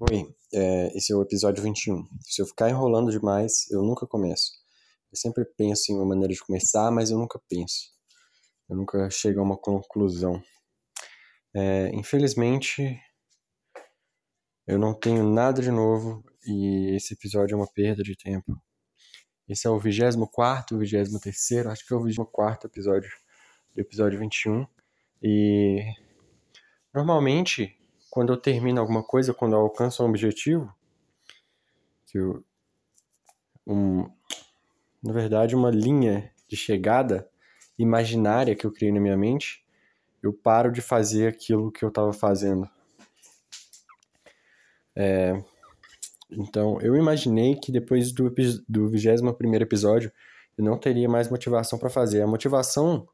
Oi, é, esse é o episódio 21. Se eu ficar enrolando demais, eu nunca começo. Eu sempre penso em uma maneira de começar, mas eu nunca penso. Eu nunca chego a uma conclusão. É, infelizmente, eu não tenho nada de novo e esse episódio é uma perda de tempo. Esse é o 24, 23, acho que é o 24 episódio do episódio 21. E normalmente quando eu termino alguma coisa, quando eu alcanço um objetivo, que eu, um, na verdade, uma linha de chegada imaginária que eu criei na minha mente, eu paro de fazer aquilo que eu estava fazendo. É, então, eu imaginei que depois do, do 21 episódio, eu não teria mais motivação para fazer. A motivação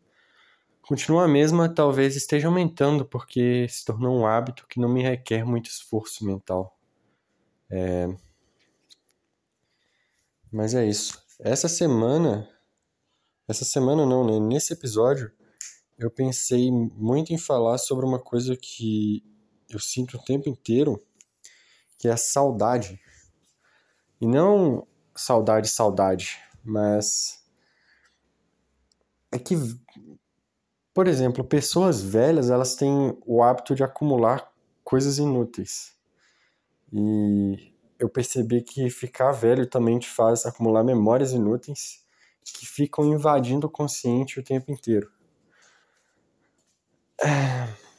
continua a mesma, talvez esteja aumentando, porque se tornou um hábito que não me requer muito esforço mental. É... Mas é isso. Essa semana. Essa semana não, né? Nesse episódio, eu pensei muito em falar sobre uma coisa que eu sinto o tempo inteiro, que é a saudade. E não saudade, saudade, mas. É que por exemplo, pessoas velhas, elas têm o hábito de acumular coisas inúteis. E eu percebi que ficar velho também te faz acumular memórias inúteis que ficam invadindo o consciente o tempo inteiro.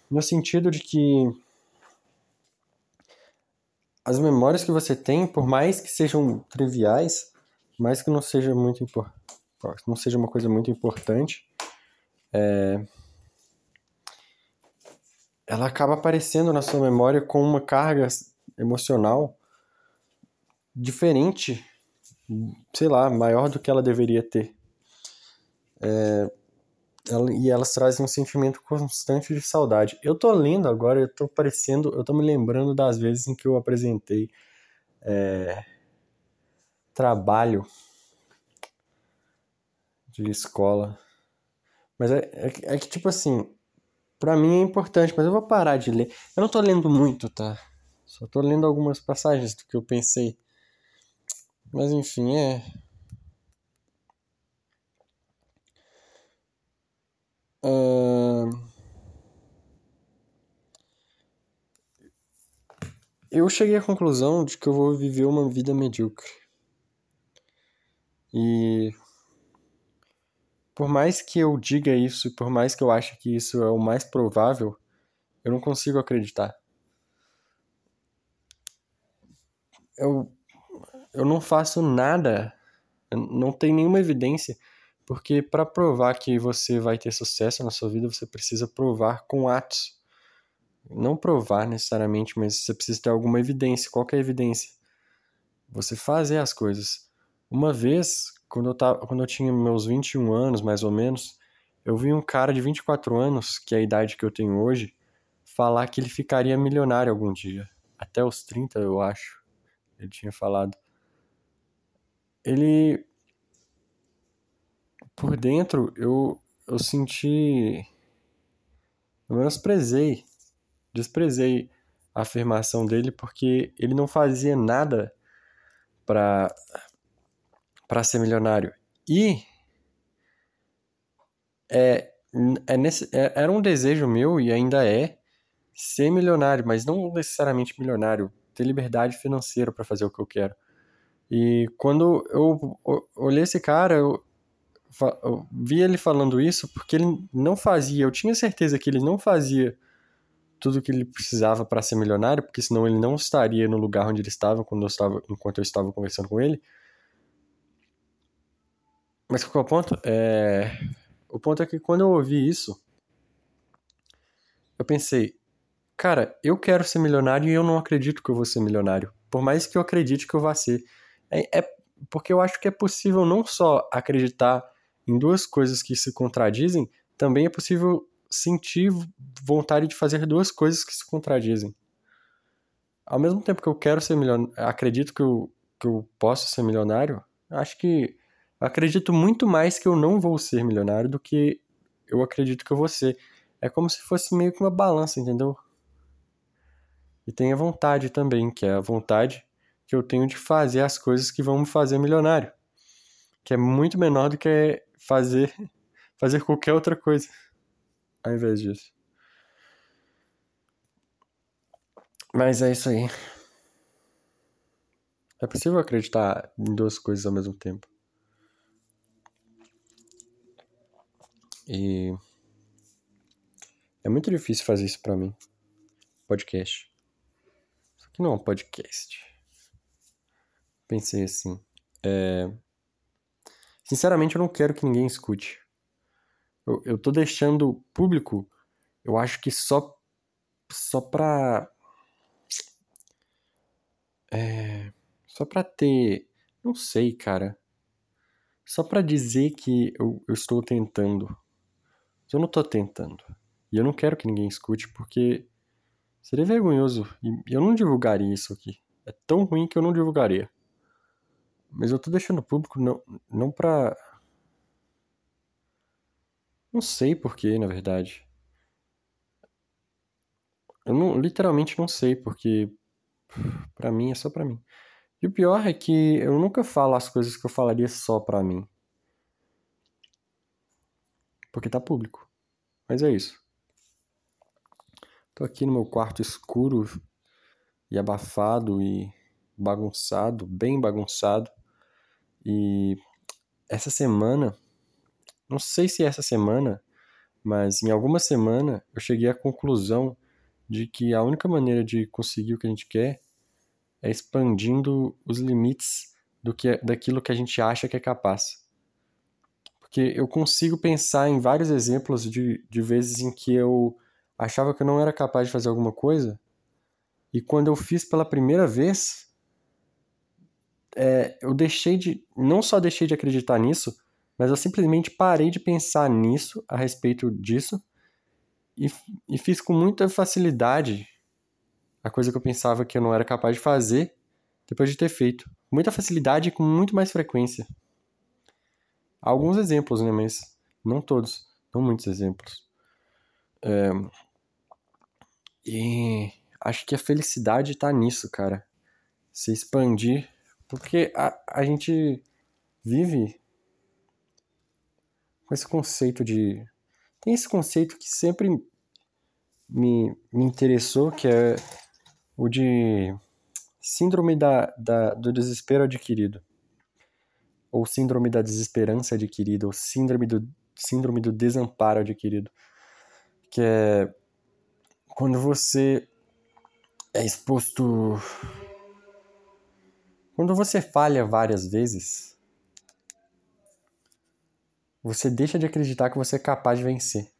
No sentido de que as memórias que você tem, por mais que sejam triviais, mais que não seja muito não seja uma coisa muito importante, é, ela acaba aparecendo na sua memória com uma carga emocional diferente, sei lá, maior do que ela deveria ter. É, ela, e elas trazem um sentimento constante de saudade. Eu tô lendo agora, eu tô parecendo, eu tô me lembrando das vezes em que eu apresentei é, trabalho de escola mas é, é, é que, tipo assim, pra mim é importante, mas eu vou parar de ler. Eu não tô lendo muito, tá? Só tô lendo algumas passagens do que eu pensei. Mas enfim, é. Uh... Eu cheguei à conclusão de que eu vou viver uma vida medíocre. E por mais que eu diga isso, por mais que eu ache que isso é o mais provável, eu não consigo acreditar. Eu, eu não faço nada, não tem nenhuma evidência, porque para provar que você vai ter sucesso na sua vida, você precisa provar com atos. Não provar necessariamente, mas você precisa ter alguma evidência. Qual é a evidência? Você fazer as coisas. Uma vez, quando eu, tava, quando eu tinha meus 21 anos, mais ou menos, eu vi um cara de 24 anos, que é a idade que eu tenho hoje, falar que ele ficaria milionário algum dia. Até os 30, eu acho. Ele tinha falado. Ele. Por dentro, eu, eu senti. Eu menosprezei. Desprezei a afirmação dele porque ele não fazia nada para para ser milionário. E é, é nesse, é, era um desejo meu e ainda é ser milionário, mas não necessariamente milionário, ter liberdade financeira para fazer o que eu quero. E quando eu olhei esse cara, eu, eu vi ele falando isso porque ele não fazia, eu tinha certeza que ele não fazia tudo o que ele precisava para ser milionário, porque senão ele não estaria no lugar onde ele estava quando eu estava, enquanto eu estava conversando com ele. Mas qual é o ponto? É... O ponto é que quando eu ouvi isso, eu pensei, cara, eu quero ser milionário e eu não acredito que eu vou ser milionário. Por mais que eu acredite que eu vá ser. É, é porque eu acho que é possível não só acreditar em duas coisas que se contradizem, também é possível sentir vontade de fazer duas coisas que se contradizem. Ao mesmo tempo que eu quero ser milionário, acredito que eu, que eu posso ser milionário, acho que acredito muito mais que eu não vou ser milionário do que eu acredito que eu vou ser. É como se fosse meio que uma balança, entendeu? E tem a vontade também, que é a vontade que eu tenho de fazer as coisas que vão me fazer milionário. Que é muito menor do que fazer, fazer qualquer outra coisa ao invés disso. Mas é isso aí. É possível acreditar em duas coisas ao mesmo tempo. E é muito difícil fazer isso para mim. Podcast. Isso aqui não é um podcast. Pensei assim. É... Sinceramente, eu não quero que ninguém escute. Eu, eu tô deixando público, eu acho que só, só pra. É, só pra ter. Não sei, cara. Só pra dizer que eu, eu estou tentando. Eu não tô tentando. E eu não quero que ninguém escute porque seria vergonhoso. E eu não divulgaria isso aqui. É tão ruim que eu não divulgaria. Mas eu tô deixando público não, não pra não sei porquê, na verdade. Eu não, literalmente não sei, porque para mim é só para mim. E o pior é que eu nunca falo as coisas que eu falaria só pra mim. Porque tá público. Mas é isso. Tô aqui no meu quarto escuro e abafado e bagunçado, bem bagunçado. E essa semana não sei se essa semana, mas em alguma semana eu cheguei à conclusão de que a única maneira de conseguir o que a gente quer é expandindo os limites do que daquilo que a gente acha que é capaz. Porque eu consigo pensar em vários exemplos de, de vezes em que eu achava que eu não era capaz de fazer alguma coisa, e quando eu fiz pela primeira vez, é, eu deixei de. Não só deixei de acreditar nisso, mas eu simplesmente parei de pensar nisso, a respeito disso, e, e fiz com muita facilidade a coisa que eu pensava que eu não era capaz de fazer depois de ter feito. Com muita facilidade e com muito mais frequência. Alguns exemplos, né? Mas não todos. Não muitos exemplos. É... E acho que a felicidade está nisso, cara. Se expandir. Porque a, a gente vive com esse conceito de. Tem esse conceito que sempre me, me interessou, que é o de síndrome da, da, do desespero adquirido. Ou síndrome da desesperança adquirida, ou síndrome do, síndrome do desamparo adquirido. Que é quando você é exposto. Quando você falha várias vezes, você deixa de acreditar que você é capaz de vencer.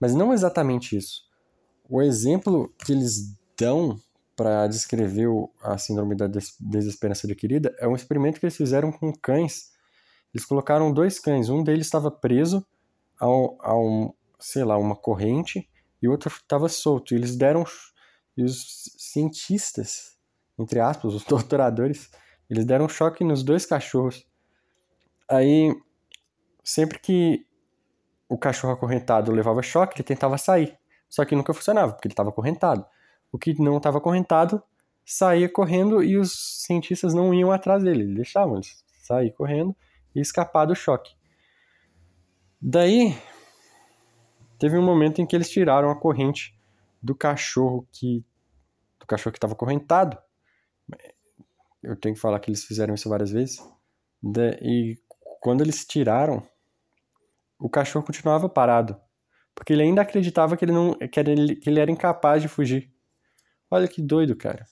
Mas não exatamente isso. O exemplo que eles dão para descrever a síndrome da desesperança adquirida é um experimento que eles fizeram com cães. Eles colocaram dois cães, um deles estava preso a, um, a um, sei lá, uma corrente e o outro estava solto. E eles deram e os cientistas, entre aspas, os torturadores, eles deram choque nos dois cachorros. Aí sempre que o cachorro acorrentado levava choque, ele tentava sair. Só que nunca funcionava, porque ele estava acorrentado. O que não estava acorrentado saía correndo e os cientistas não iam atrás dele, deixavam ele sair correndo e escapar do choque. Daí, teve um momento em que eles tiraram a corrente do cachorro que do cachorro que estava acorrentado. Eu tenho que falar que eles fizeram isso várias vezes. E quando eles tiraram, o cachorro continuava parado, porque ele ainda acreditava que ele, não, que, era, que ele era incapaz de fugir. Olha que doido, cara.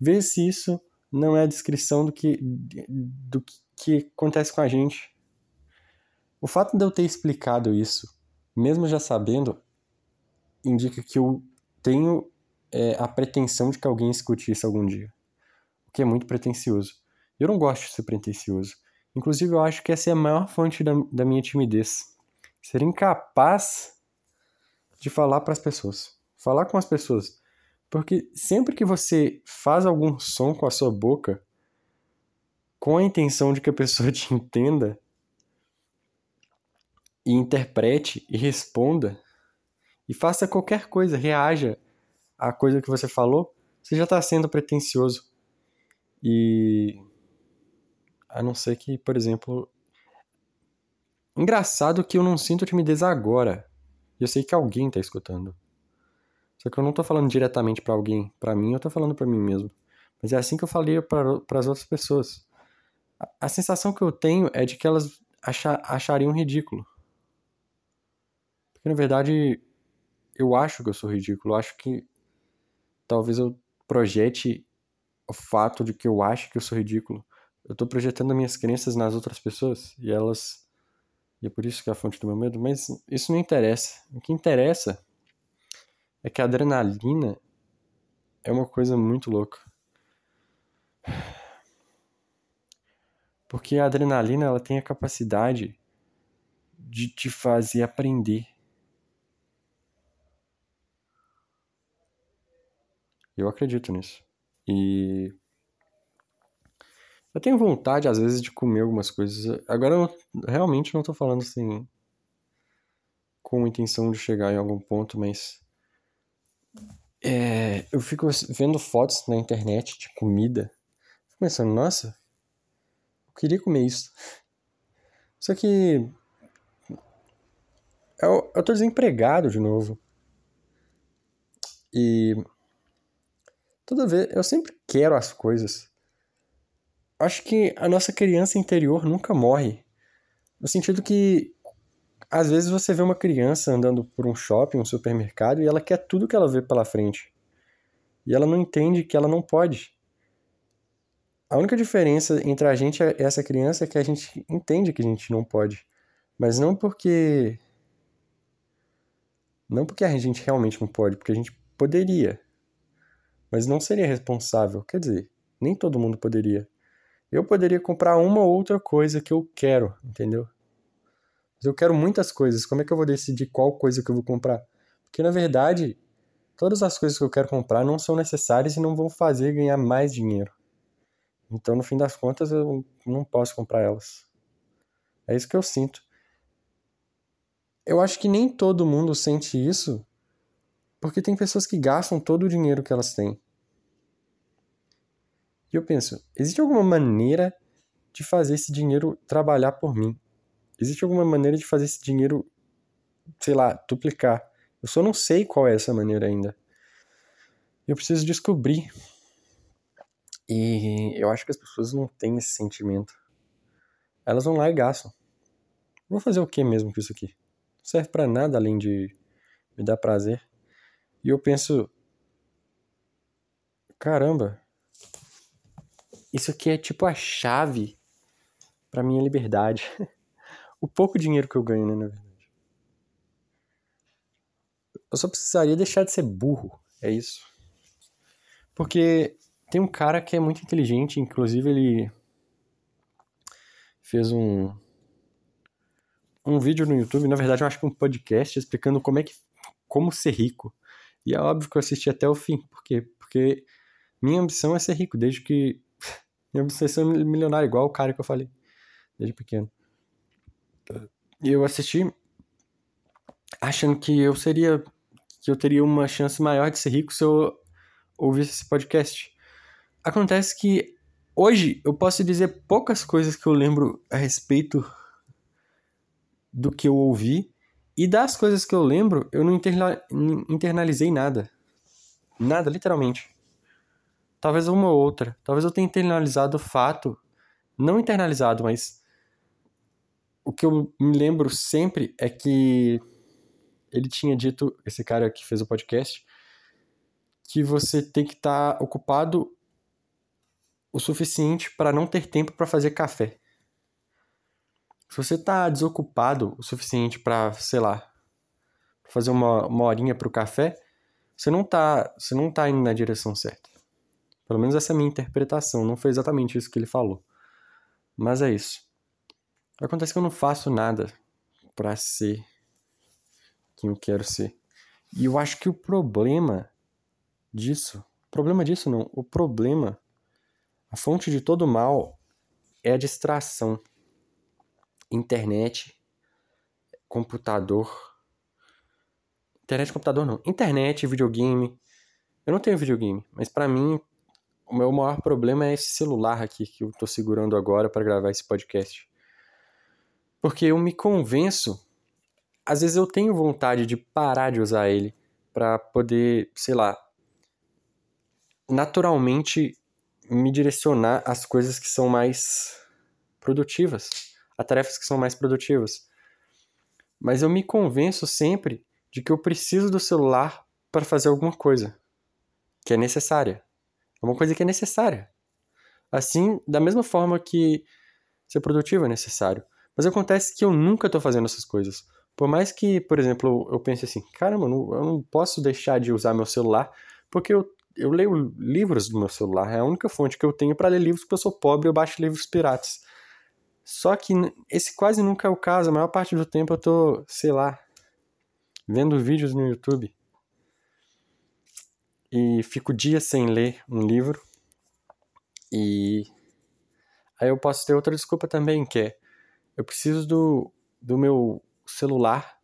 Vê se isso não é a descrição do que, do que acontece com a gente. O fato de eu ter explicado isso, mesmo já sabendo, indica que eu tenho é, a pretensão de que alguém escute isso algum dia. O que é muito pretencioso. Eu não gosto de ser pretencioso. Inclusive, eu acho que essa é a maior fonte da, da minha timidez. Ser incapaz de falar para as pessoas. Falar com as pessoas. Porque sempre que você faz algum som com a sua boca, com a intenção de que a pessoa te entenda e interprete e responda, e faça qualquer coisa, reaja à coisa que você falou, você já está sendo pretencioso. E a não ser que, por exemplo, engraçado que eu não sinto timidez agora. Eu sei que alguém tá escutando. Só que eu não tô falando diretamente para alguém, para mim, eu tô falando para mim mesmo. Mas é assim que eu falei para as outras pessoas. A, a, sensação que eu tenho é de que elas achar, achariam ridículo. Porque na verdade eu acho que eu sou ridículo, eu acho que talvez eu projete o fato de que eu acho que eu sou ridículo. Eu tô projetando minhas crenças nas outras pessoas e elas. E é por isso que é a fonte do meu medo, mas isso não interessa. O que interessa é que a adrenalina é uma coisa muito louca. Porque a adrenalina ela tem a capacidade de te fazer aprender. Eu acredito nisso. E eu tenho vontade, às vezes, de comer algumas coisas. Agora, eu realmente não tô falando assim. com intenção de chegar em algum ponto, mas. É, eu fico vendo fotos na internet de comida. Fico pensando, nossa, eu queria comer isso. Só que. Eu, eu tô desempregado de novo. E Toda vez, eu sempre quero as coisas. Acho que a nossa criança interior nunca morre. No sentido que às vezes você vê uma criança andando por um shopping, um supermercado, e ela quer tudo que ela vê pela frente. E ela não entende que ela não pode. A única diferença entre a gente e essa criança é que a gente entende que a gente não pode. Mas não porque. Não porque a gente realmente não pode, porque a gente poderia mas não seria responsável. Quer dizer, nem todo mundo poderia. Eu poderia comprar uma ou outra coisa que eu quero, entendeu? Mas eu quero muitas coisas. Como é que eu vou decidir qual coisa que eu vou comprar? Porque na verdade, todas as coisas que eu quero comprar não são necessárias e não vão fazer ganhar mais dinheiro. Então, no fim das contas, eu não posso comprar elas. É isso que eu sinto. Eu acho que nem todo mundo sente isso, porque tem pessoas que gastam todo o dinheiro que elas têm. E eu penso, existe alguma maneira de fazer esse dinheiro trabalhar por mim? Existe alguma maneira de fazer esse dinheiro, sei lá, duplicar? Eu só não sei qual é essa maneira ainda. Eu preciso descobrir. E eu acho que as pessoas não têm esse sentimento. Elas vão lá e gastam. Vou fazer o que mesmo com isso aqui? Não serve para nada além de me dar prazer. E eu penso, caramba, isso aqui é tipo a chave para minha liberdade. o pouco dinheiro que eu ganho, né, na verdade. Eu só precisaria deixar de ser burro, é isso. Porque tem um cara que é muito inteligente, inclusive ele fez um um vídeo no YouTube, na verdade eu acho que um podcast explicando como é que como ser rico. E é óbvio que eu assisti até o fim. Por quê? Porque minha ambição é ser rico desde que minha obsessão é milionário, igual o cara que eu falei, desde pequeno. Eu assisti achando que eu seria. que eu teria uma chance maior de ser rico se eu ouvisse esse podcast. Acontece que hoje eu posso dizer poucas coisas que eu lembro a respeito do que eu ouvi. E das coisas que eu lembro, eu não internalizei nada. Nada, literalmente. Talvez uma ou outra. Talvez eu tenha internalizado o fato. Não internalizado, mas. O que eu me lembro sempre é que ele tinha dito, esse cara que fez o podcast, que você tem que estar tá ocupado o suficiente para não ter tempo para fazer café. Se você tá desocupado o suficiente para, sei lá, fazer uma, uma horinha pro café, você não tá, você não tá indo na direção certa. Pelo menos essa é a minha interpretação, não foi exatamente isso que ele falou. Mas é isso. Acontece que eu não faço nada para ser quem eu quero ser. E eu acho que o problema disso, problema disso não, o problema, a fonte de todo mal é a distração. Internet, computador. Internet, computador não. Internet, videogame, Eu não tenho videogame, mas para mim o meu maior problema é esse celular aqui que eu tô segurando agora para gravar esse podcast. Porque eu me convenço, às vezes eu tenho vontade de parar de usar ele para poder, sei lá, naturalmente me direcionar às coisas que são mais produtivas, a tarefas que são mais produtivas. Mas eu me convenço sempre de que eu preciso do celular para fazer alguma coisa que é necessária. É uma coisa que é necessária. Assim, da mesma forma que ser produtivo é necessário. Mas acontece que eu nunca estou fazendo essas coisas. Por mais que, por exemplo, eu pense assim, caramba, eu não posso deixar de usar meu celular porque eu eu leio livros do meu celular, é a única fonte que eu tenho para ler livros porque eu sou pobre eu baixo livros piratas. Só que esse quase nunca é o caso, a maior parte do tempo eu tô, sei lá, vendo vídeos no YouTube. E fico dias sem ler um livro. E aí eu posso ter outra desculpa também, que é eu preciso do, do meu celular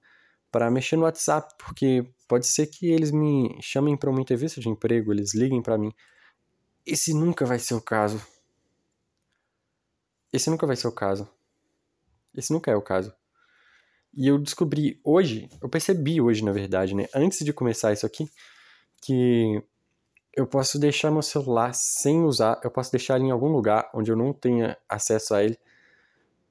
para mexer no WhatsApp, porque pode ser que eles me chamem para uma entrevista de emprego, eles liguem para mim. Esse nunca vai ser o caso. Esse nunca vai ser o caso. Esse nunca é o caso. E eu descobri hoje, eu percebi hoje, na verdade, né, antes de começar isso aqui, que eu posso deixar meu celular sem usar, eu posso deixar ele em algum lugar onde eu não tenha acesso a ele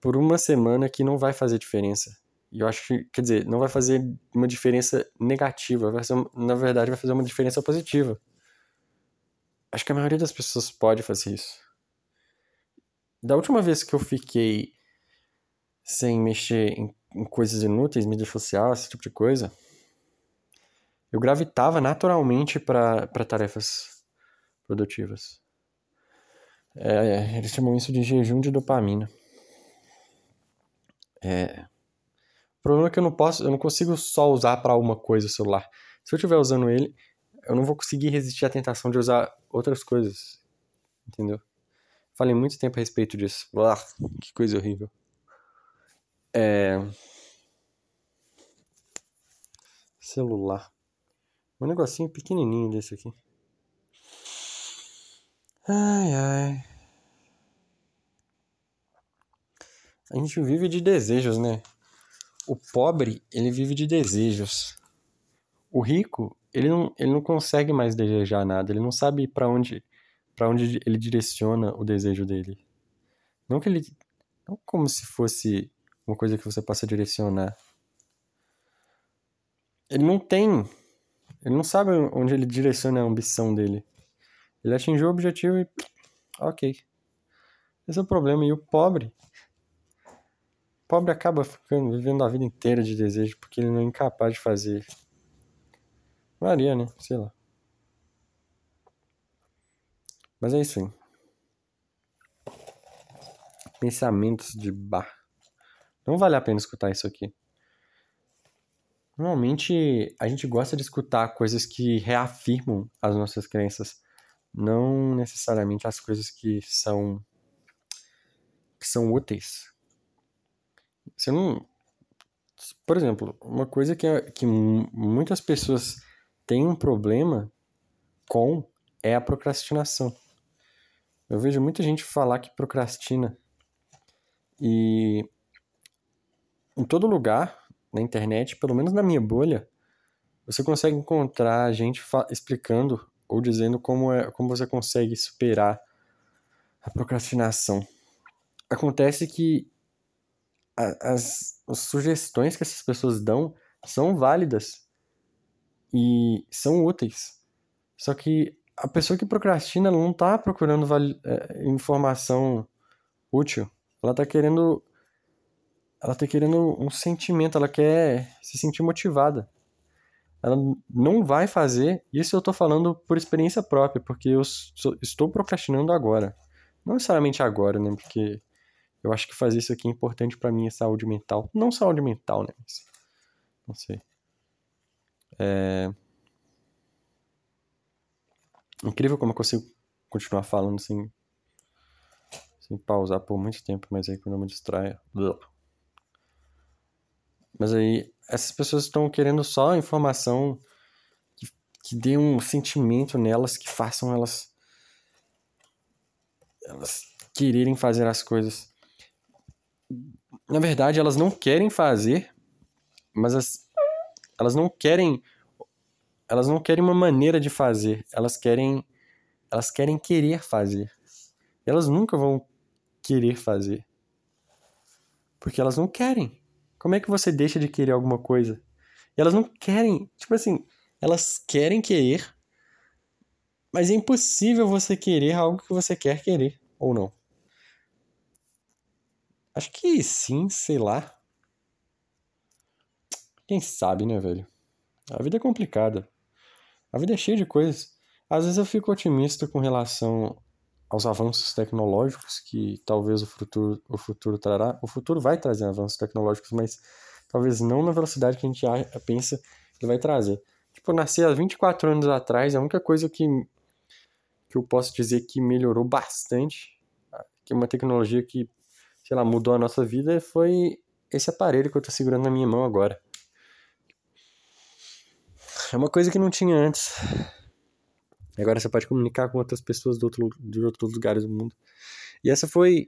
por uma semana que não vai fazer diferença. E eu acho que, quer dizer, não vai fazer uma diferença negativa, vai ser, na verdade vai fazer uma diferença positiva. Acho que a maioria das pessoas pode fazer isso. Da última vez que eu fiquei sem mexer em, em coisas inúteis, mídia social, esse tipo de coisa, eu gravitava naturalmente para tarefas produtivas. É, eles chamam isso de jejum de dopamina. É, o problema é que eu não posso, eu não consigo só usar para uma coisa o celular. Se eu estiver usando ele, eu não vou conseguir resistir à tentação de usar outras coisas. Entendeu? Falei muito tempo a respeito disso. Uau, que coisa horrível. É... Celular. Um negocinho pequenininho desse aqui. Ai, ai. A gente vive de desejos, né? o pobre, ele vive de desejos. O rico, ele não, ele não consegue mais desejar nada, ele não sabe para onde para onde ele direciona o desejo dele. Não que ele não como se fosse uma coisa que você possa direcionar. Ele não tem, ele não sabe onde ele direciona a ambição dele. Ele atingiu o objetivo e OK. Esse é o problema e o pobre, pobre acaba ficando, vivendo a vida inteira de desejo porque ele não é incapaz de fazer. Varia, né? Sei lá. Mas é isso aí. Pensamentos de bar. Não vale a pena escutar isso aqui. Normalmente a gente gosta de escutar coisas que reafirmam as nossas crenças, não necessariamente as coisas que são que são úteis você não. Por exemplo, uma coisa que, é, que muitas pessoas têm um problema com é a procrastinação. Eu vejo muita gente falar que procrastina. E em todo lugar, na internet, pelo menos na minha bolha, você consegue encontrar gente explicando ou dizendo como, é, como você consegue superar a procrastinação. Acontece que as, as sugestões que essas pessoas dão são válidas e são úteis. Só que a pessoa que procrastina não está procurando é, informação útil. Ela está querendo. Ela tá querendo um sentimento, ela quer se sentir motivada. Ela não vai fazer. Isso eu estou falando por experiência própria, porque eu sou, estou procrastinando agora. Não necessariamente agora, né? Porque eu acho que fazer isso aqui é importante para minha saúde mental. Não saúde mental, né? Mas, não sei. É... Incrível como eu consigo continuar falando sem, sem pausar por muito tempo, mas aí quando eu me distraio. Mas aí, essas pessoas estão querendo só informação que que dê um sentimento nelas que façam elas elas quererem fazer as coisas. Na verdade, elas não querem fazer, mas as, elas não querem elas não querem uma maneira de fazer, elas querem elas querem querer fazer. Elas nunca vão querer fazer. Porque elas não querem. Como é que você deixa de querer alguma coisa? E elas não querem, tipo assim, elas querem querer, mas é impossível você querer algo que você quer querer, ou não. Acho que sim, sei lá. Quem sabe, né, velho? A vida é complicada. A vida é cheia de coisas. Às vezes eu fico otimista com relação aos avanços tecnológicos que talvez o futuro, o futuro trará. O futuro vai trazer avanços tecnológicos, mas talvez não na velocidade que a gente pensa que vai trazer. Tipo, nasci há 24 anos atrás, a única coisa que, que eu posso dizer que melhorou bastante, que é uma tecnologia que, sei lá, mudou a nossa vida, foi esse aparelho que eu tô segurando na minha mão agora. É uma coisa que não tinha antes. Agora você pode comunicar com outras pessoas de, outro, de outros lugares do mundo. E essa foi.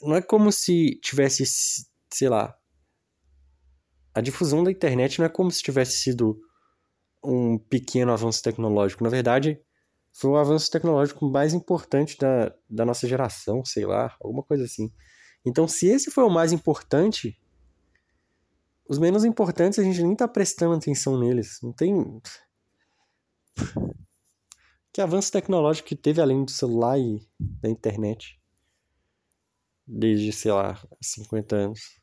Não é como se tivesse, sei lá. A difusão da internet não é como se tivesse sido um pequeno avanço tecnológico. Na verdade, foi o avanço tecnológico mais importante da, da nossa geração, sei lá, alguma coisa assim. Então, se esse foi o mais importante, os menos importantes a gente nem tá prestando atenção neles. Não tem. Que avanço tecnológico que teve além do celular e da internet? Desde, sei lá, 50 anos.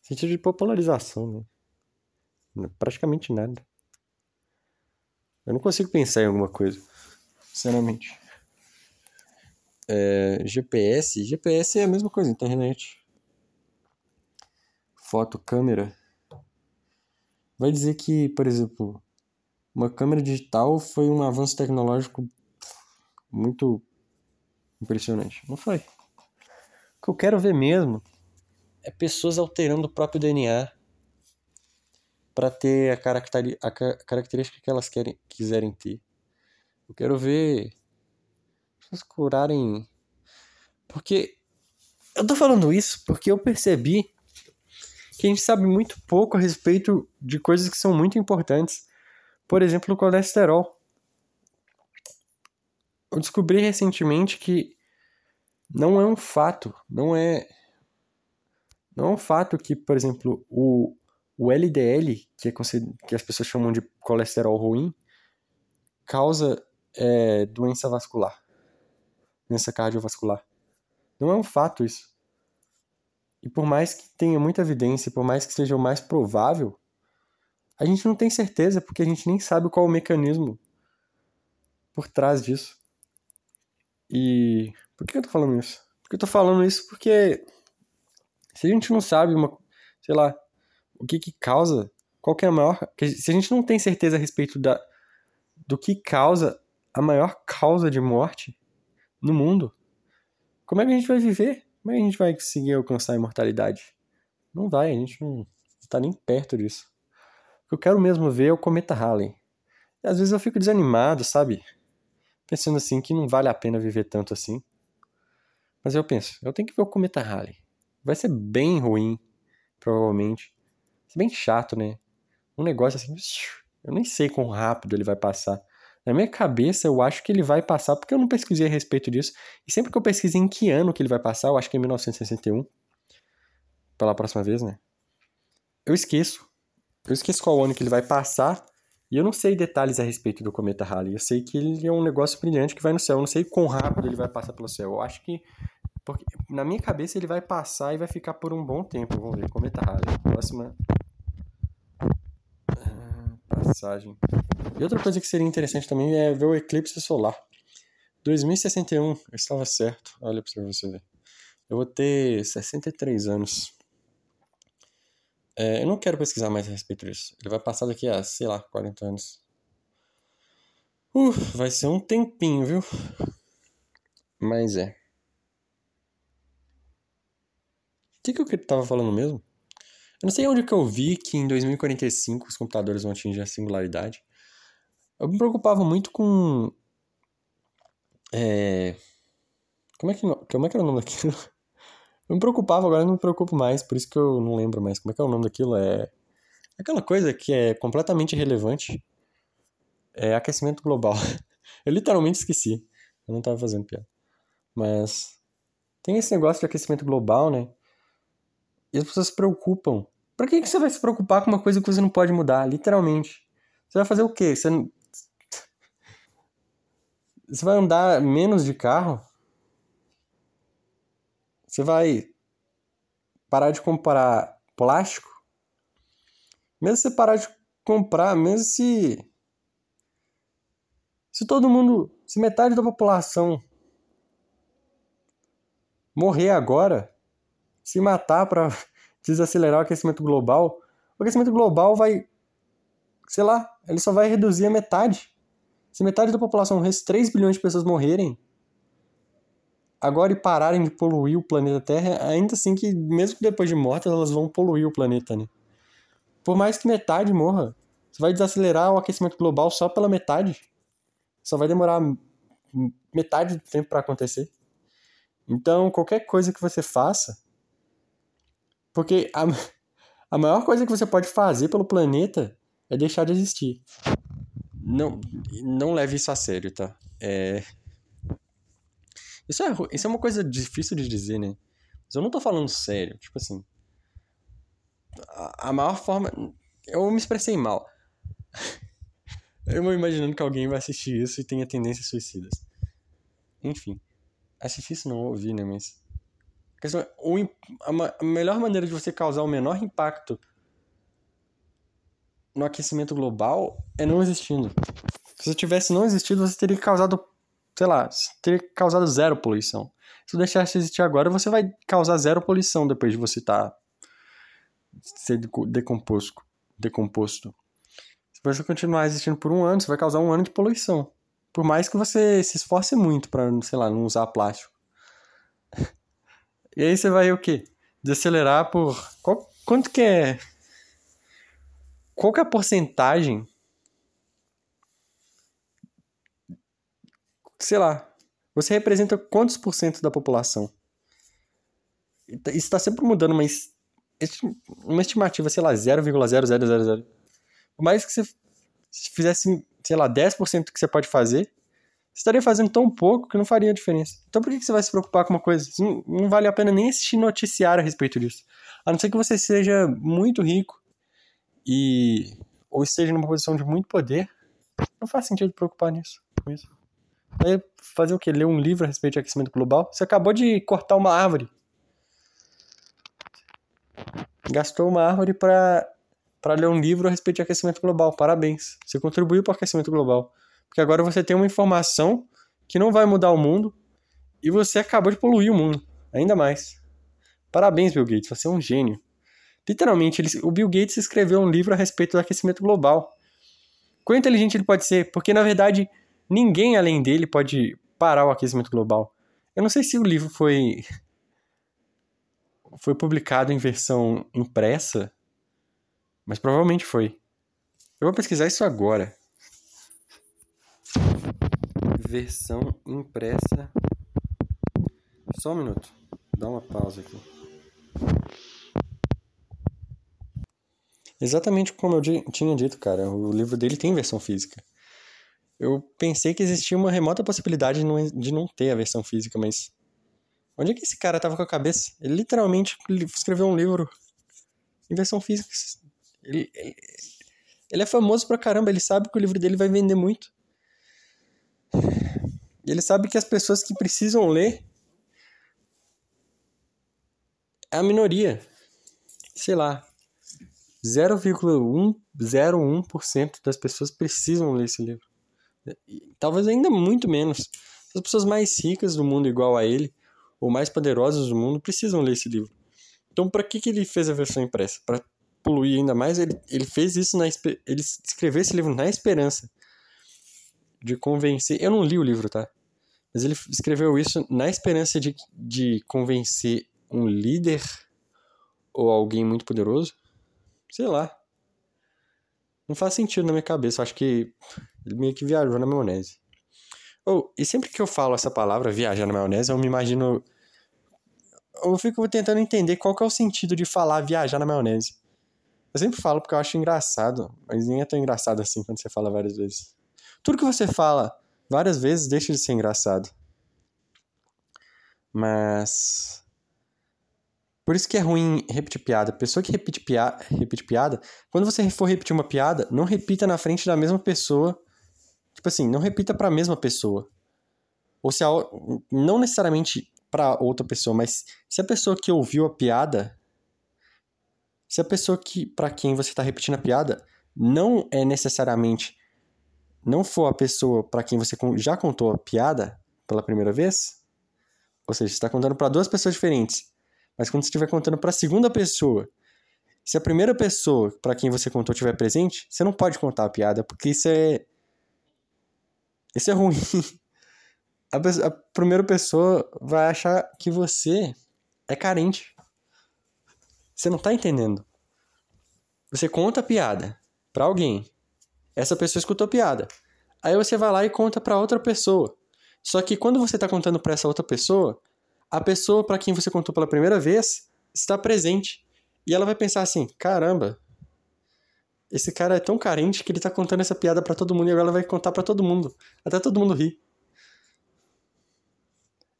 Sentido de popularização, né? Praticamente nada. Eu não consigo pensar em alguma coisa, sinceramente. É, GPS, GPS é a mesma coisa, internet. Foto, câmera. Vai dizer que, por exemplo, uma câmera digital foi um avanço tecnológico muito impressionante. Não foi. O que eu quero ver mesmo é pessoas alterando o próprio DNA para ter a, caracteri a característica que elas querem, quiserem ter. Eu quero ver curarem. Porque. Eu tô falando isso porque eu percebi que a gente sabe muito pouco a respeito de coisas que são muito importantes. Por exemplo, o colesterol. Eu descobri recentemente que não é um fato, não é. Não é um fato que, por exemplo, o, o LDL, que, é, que as pessoas chamam de colesterol ruim, causa é, doença vascular, doença cardiovascular. Não é um fato isso. E por mais que tenha muita evidência, por mais que seja o mais provável, a gente não tem certeza porque a gente nem sabe qual o mecanismo por trás disso. E por que eu tô falando isso? Porque eu tô falando isso porque se a gente não sabe uma, sei lá, o que que causa, qual que é a maior, se a gente não tem certeza a respeito da, do que causa a maior causa de morte no mundo, como é que a gente vai viver? Como é que a gente vai conseguir alcançar a imortalidade? Não vai, a gente não está nem perto disso. O que eu quero mesmo ver é o cometa Halley. E às vezes eu fico desanimado, sabe? Pensando assim que não vale a pena viver tanto assim. Mas eu penso, eu tenho que ver o cometa Halley. Vai ser bem ruim, provavelmente bem chato, né? Um negócio assim, eu nem sei quão rápido ele vai passar. Na minha cabeça, eu acho que ele vai passar, porque eu não pesquisei a respeito disso. E sempre que eu pesquisei em que ano que ele vai passar, eu acho que é em 1961. Pela próxima vez, né? Eu esqueço. Eu esqueço qual ano que ele vai passar. E eu não sei detalhes a respeito do cometa Halley. Eu sei que ele é um negócio brilhante que vai no céu. Eu não sei quão rápido ele vai passar pelo céu. Eu acho que. Porque na minha cabeça ele vai passar e vai ficar por um bom tempo. Vamos ver. Cometa Halley. Próxima passagem. E outra coisa que seria interessante também é ver o eclipse solar. 2061, eu estava certo. Olha para você ver. Eu vou ter 63 anos. É, eu não quero pesquisar mais a respeito disso. Ele vai passar daqui a, sei lá, 40 anos. Uh, vai ser um tempinho, viu? Mas é. O que, que eu tava falando mesmo? Eu não sei onde que eu vi que em 2045 os computadores vão atingir a singularidade. Eu me preocupava muito com. É, como, é que, como é que era o nome daquilo? Eu me preocupava, agora eu não me preocupo mais, por isso que eu não lembro mais. Como é que é o nome daquilo? É. Aquela coisa que é completamente irrelevante. É aquecimento global. Eu literalmente esqueci. Eu não tava fazendo piada. Mas. Tem esse negócio de aquecimento global, né? E as pessoas se preocupam. Pra que, que você vai se preocupar com uma coisa que você não pode mudar? Literalmente. Você vai fazer o quê? Você. Você vai andar menos de carro? Você vai parar de comprar plástico? Mesmo se parar de comprar, mesmo se. Se todo mundo. Se metade da população morrer agora, se matar para desacelerar o aquecimento global, o aquecimento global vai, sei lá, ele só vai reduzir a metade. Se metade da população morrer, 3 bilhões de pessoas morrerem, agora e pararem de poluir o planeta Terra, ainda assim que, mesmo que depois de mortas, elas vão poluir o planeta, né? Por mais que metade morra, você vai desacelerar o aquecimento global só pela metade. Só vai demorar metade do tempo para acontecer. Então, qualquer coisa que você faça, porque a, a maior coisa que você pode fazer pelo planeta é deixar de existir. Não, não leve isso a sério, tá? É... Isso, é, isso é uma coisa difícil de dizer, né? Mas eu não tô falando sério. Tipo assim. A, a maior forma. Eu me expressei mal. eu vou imaginando que alguém vai assistir isso e tenha tendências suicidas. Enfim. Assistir isso não ouvir, né? Mas a melhor maneira de você causar o menor impacto no aquecimento global é não existindo. Se você tivesse não existido, você teria causado, sei lá, teria causado zero poluição. Se deixasse de existir agora, você vai causar zero poluição depois de você estar tá, ser decomposto, decomposto. Se você continuar existindo por um ano, você vai causar um ano de poluição. Por mais que você se esforce muito para, sei lá, não usar plástico. E aí você vai o quê? Desacelerar por. Qual, quanto que é. Qual que é a porcentagem? Sei lá. Você representa quantos por cento da população? Isso está sempre mudando, mas. Uma estimativa, sei lá, 0,0000. Por mais que você fizesse, sei lá, 10% do que você pode fazer, você estaria fazendo tão pouco que não faria diferença. Então por que você vai se preocupar com uma coisa? Não, não vale a pena nem assistir noticiário a respeito disso. A não ser que você seja muito rico e ou esteja numa posição de muito poder, não faz sentido preocupar nisso. Aí fazer o quê? Ler um livro a respeito de aquecimento global? Você acabou de cortar uma árvore. Gastou uma árvore para para ler um livro a respeito de aquecimento global. Parabéns. Você contribuiu para o aquecimento global. Porque agora você tem uma informação que não vai mudar o mundo e você acabou de poluir o mundo, ainda mais. Parabéns, Bill Gates, você é um gênio. Literalmente, ele, o Bill Gates escreveu um livro a respeito do aquecimento global. Quão inteligente ele pode ser? Porque, na verdade, ninguém além dele pode parar o aquecimento global. Eu não sei se o livro foi foi publicado em versão impressa, mas provavelmente foi. Eu vou pesquisar isso agora versão impressa. Só um minuto. Dá uma pausa aqui. Exatamente como eu tinha dito, cara. O livro dele tem versão física. Eu pensei que existia uma remota possibilidade de não, ter a versão física, mas. Onde é que esse cara tava com a cabeça? Ele literalmente escreveu um livro em versão física. Ele, ele, ele é famoso pra caramba, ele sabe que o livro dele vai vender muito. E ele sabe que as pessoas que precisam ler é a minoria. Sei lá. 0,101% das pessoas precisam ler esse livro. Talvez ainda muito menos. As pessoas mais ricas do mundo, igual a ele, ou mais poderosas do mundo, precisam ler esse livro. Então, para que, que ele fez a versão impressa? Para poluir ainda mais? Ele, ele fez isso na. Ele escreveu esse livro na esperança de convencer. Eu não li o livro, tá? Mas ele escreveu isso na esperança de, de convencer um líder ou alguém muito poderoso. Sei lá. Não faz sentido na minha cabeça. Eu acho que Ele meio que viajou na maionese. Oh, e sempre que eu falo essa palavra, viajar na maionese, eu me imagino. Eu fico tentando entender qual que é o sentido de falar viajar na maionese. Eu sempre falo porque eu acho engraçado, mas nem é tão engraçado assim quando você fala várias vezes. Tudo que você fala várias vezes deixa de ser engraçado. Mas. Por isso que é ruim repetir piada. Pessoa que repete, pia... repete piada, quando você for repetir uma piada, não repita na frente da mesma pessoa. Tipo assim, não repita para a mesma pessoa. Ou se a... não necessariamente para outra pessoa, mas se a pessoa que ouviu a piada, se a pessoa que para quem você está repetindo a piada não é necessariamente não for a pessoa para quem você já contou a piada pela primeira vez, ou seja, está contando para duas pessoas diferentes. Mas quando você estiver contando para a segunda pessoa, se a primeira pessoa para quem você contou estiver presente, você não pode contar a piada, porque isso é. Isso é ruim. A, a primeira pessoa vai achar que você é carente. Você não está entendendo. Você conta a piada para alguém. Essa pessoa escutou a piada. Aí você vai lá e conta para outra pessoa. Só que quando você está contando para essa outra pessoa, a pessoa para quem você contou pela primeira vez está presente. E ela vai pensar assim: caramba, esse cara é tão carente que ele está contando essa piada para todo mundo e agora ela vai contar para todo mundo. Até todo mundo rir.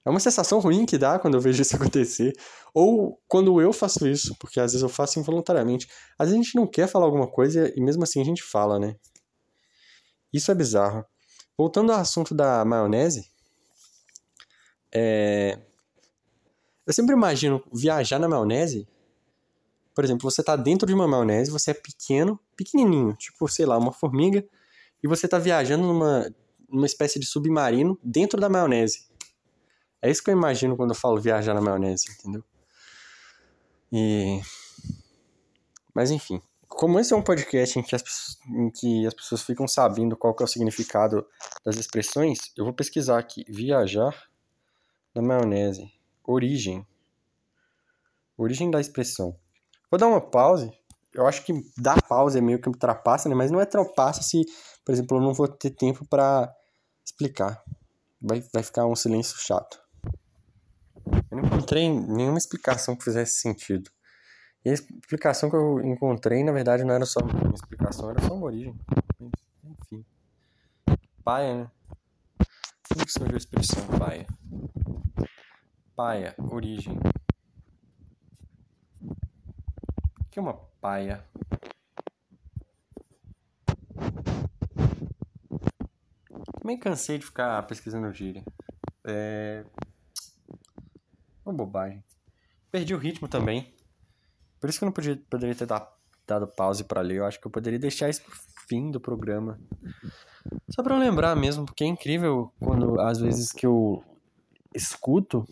É uma sensação ruim que dá quando eu vejo isso acontecer. Ou quando eu faço isso, porque às vezes eu faço involuntariamente. Às vezes a gente não quer falar alguma coisa e mesmo assim a gente fala, né? Isso é bizarro. Voltando ao assunto da maionese, é... Eu sempre imagino viajar na maionese. Por exemplo, você está dentro de uma maionese, você é pequeno, pequenininho, tipo, sei lá, uma formiga, e você está viajando numa, numa espécie de submarino dentro da maionese. É isso que eu imagino quando eu falo viajar na maionese, entendeu? E. Mas enfim. Como esse é um podcast em que, as, em que as pessoas ficam sabendo qual é o significado das expressões, eu vou pesquisar aqui. Viajar na maionese. Origem. Origem da expressão. Vou dar uma pause. Eu acho que dar pausa é meio que ultrapassa, né? Mas não é ultrapassa se, por exemplo, eu não vou ter tempo para explicar. Vai, vai ficar um silêncio chato. Eu não encontrei nenhuma explicação que fizesse sentido. E a explicação que eu encontrei, na verdade, não era só uma explicação, era só uma origem. Enfim. Paia, né? Como que surgiu a expressão paia? Paia, origem. O que é uma paia? Também cansei de ficar pesquisando gíria. É. Uma bobagem. Perdi o ritmo também. Por isso que eu não podia, poderia ter dado, pause para ler. Eu acho que eu poderia deixar isso pro fim do programa. Só para lembrar mesmo, porque é incrível quando às vezes que eu escuto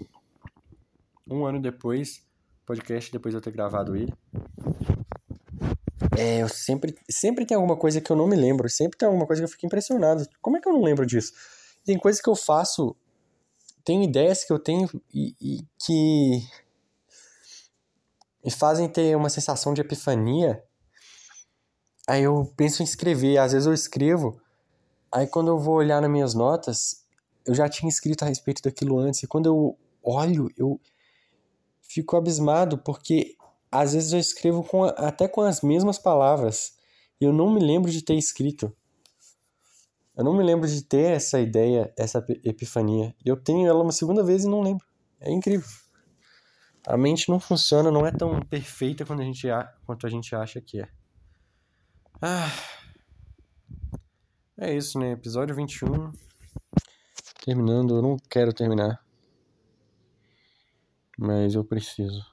um ano depois, podcast depois de eu ter gravado ele. É, eu sempre, sempre tem alguma coisa que eu não me lembro, sempre tem alguma coisa que eu fico impressionado. Como é que eu não lembro disso? Tem coisas que eu faço, tem ideias que eu tenho e, e que me fazem ter uma sensação de epifania. Aí eu penso em escrever, às vezes eu escrevo, aí quando eu vou olhar nas minhas notas, eu já tinha escrito a respeito daquilo antes, e quando eu olho, eu fico abismado, porque às vezes eu escrevo com, até com as mesmas palavras, e eu não me lembro de ter escrito. Eu não me lembro de ter essa ideia, essa epifania. Eu tenho ela uma segunda vez e não lembro. É incrível. A mente não funciona, não é tão perfeita quanto a gente, quanto a gente acha que é. Ah. É isso, né? Episódio 21. Terminando, eu não quero terminar. Mas eu preciso.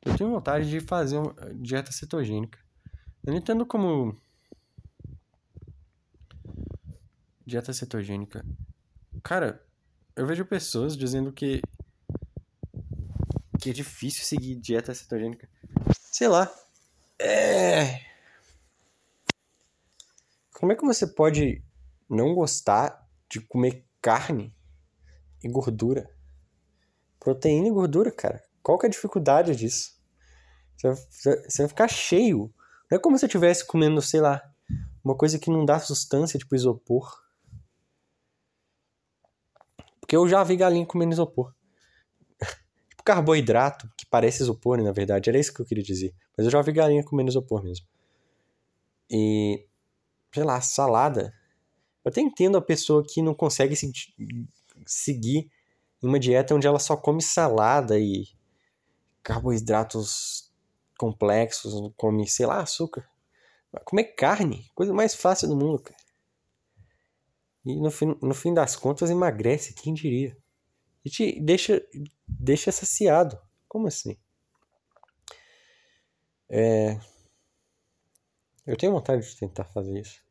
Eu tenho vontade de fazer uma dieta cetogênica. Eu não entendo como. Dieta cetogênica. Cara, eu vejo pessoas dizendo que que é difícil seguir dieta cetogênica. Sei lá. É... Como é que você pode não gostar de comer carne e gordura? Proteína e gordura, cara. Qual que é a dificuldade disso? Você vai, você vai ficar cheio Não é como se eu estivesse comendo, sei lá, uma coisa que não dá sustância, tipo isopor. Porque eu já vi galinha comendo isopor. tipo carboidrato, que parece isopor, né, na verdade. Era isso que eu queria dizer. Mas eu já vi galinha comendo isopor mesmo. E, sei lá, salada. Eu até entendo a pessoa que não consegue se, seguir uma dieta onde ela só come salada e carboidratos complexos, come, sei lá, açúcar. Comer carne, coisa mais fácil do mundo, cara. E no fim, no fim das contas emagrece, quem diria? E te deixa, deixa saciado. Como assim? É... Eu tenho vontade de tentar fazer isso.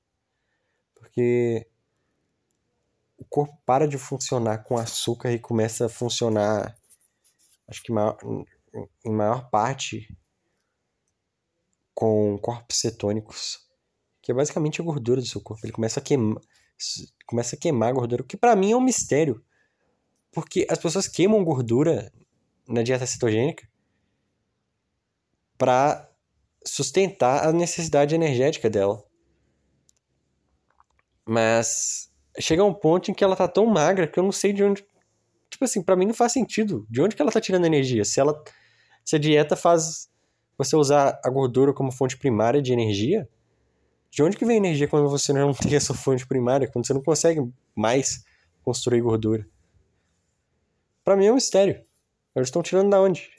Porque o corpo para de funcionar com açúcar e começa a funcionar, acho que maior, em maior parte, com corpos cetônicos, que é basicamente a gordura do seu corpo. Ele começa a queimar, começa a queimar a gordura, o que para mim é um mistério. Porque as pessoas queimam gordura na dieta cetogênica para sustentar a necessidade energética dela. Mas chega um ponto em que ela tá tão magra que eu não sei de onde. Tipo assim, para mim não faz sentido. De onde que ela tá tirando energia? Se ela. Se a dieta faz você usar a gordura como fonte primária de energia, de onde que vem energia quando você não tem essa fonte primária, quando você não consegue mais construir gordura? Para mim é um mistério. Eles estão tirando da onde?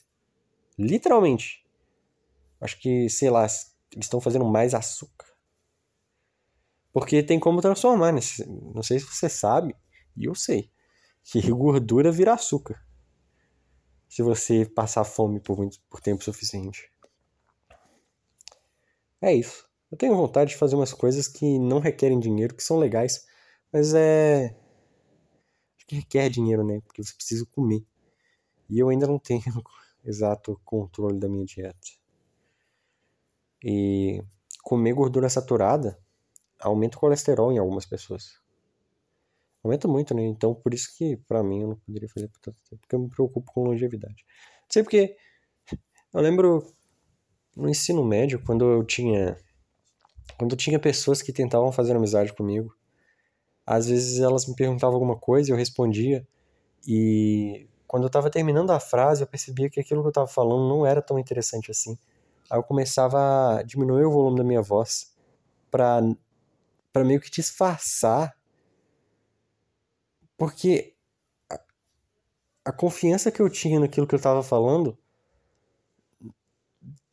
Literalmente. Acho que, sei lá, eles estão fazendo mais açúcar. Porque tem como transformar, né? Não sei se você sabe, e eu sei, que gordura vira açúcar. Se você passar fome por, muito, por tempo suficiente. É isso. Eu tenho vontade de fazer umas coisas que não requerem dinheiro, que são legais, mas é. Acho que requer dinheiro, né? Porque você precisa comer. E eu ainda não tenho exato controle da minha dieta. E comer gordura saturada aumenta o colesterol em algumas pessoas. Aumenta muito, né? Então, por isso que, para mim, eu não poderia fazer por tanto tempo, porque eu me preocupo com longevidade. Não sei porque. Eu lembro no ensino médio, quando eu tinha. Quando eu tinha pessoas que tentavam fazer amizade comigo, às vezes elas me perguntavam alguma coisa e eu respondia, e quando eu estava terminando a frase, eu percebia que aquilo que eu estava falando não era tão interessante assim. Aí eu começava a diminuir o volume da minha voz para para meio que disfarçar. Porque a, a, confiança que eu tinha naquilo que eu estava falando,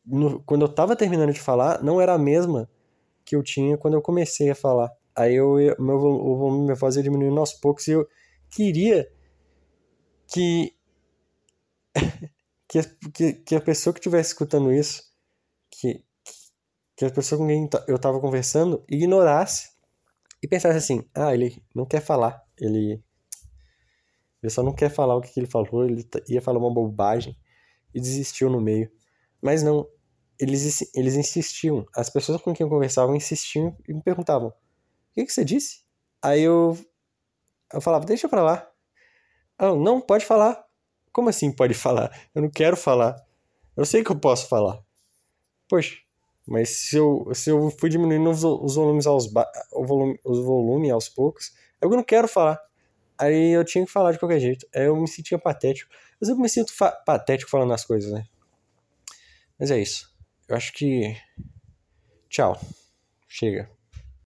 no, quando eu estava terminando de falar, não era a mesma que eu tinha quando eu comecei a falar. Aí eu, meu, o volume minha voz ia diminuindo aos poucos e eu queria que, que, que, que a pessoa que estivesse escutando isso, que, que a pessoa com quem eu estava conversando ignorasse e pensasse assim: ah, ele não quer falar, ele, ele só não quer falar o que, ele falou, ele ia falar uma bobagem e desistiu no meio. Mas não, eles, eles insistiam, as pessoas com quem eu conversava insistiam e me perguntavam: o que, que você disse? Aí eu, eu falava: deixa pra lá. Ah, não, pode falar. Como assim pode falar? Eu não quero falar. Eu sei que eu posso falar. Poxa, mas se eu, se eu fui diminuindo os, volumes aos o volume, os volumes aos poucos, é eu não quero falar. Aí eu tinha que falar de qualquer jeito. Aí eu me sentia patético. Eu sempre me sinto patético falando as coisas, né? Mas é isso. Eu acho que. Tchau. Chega.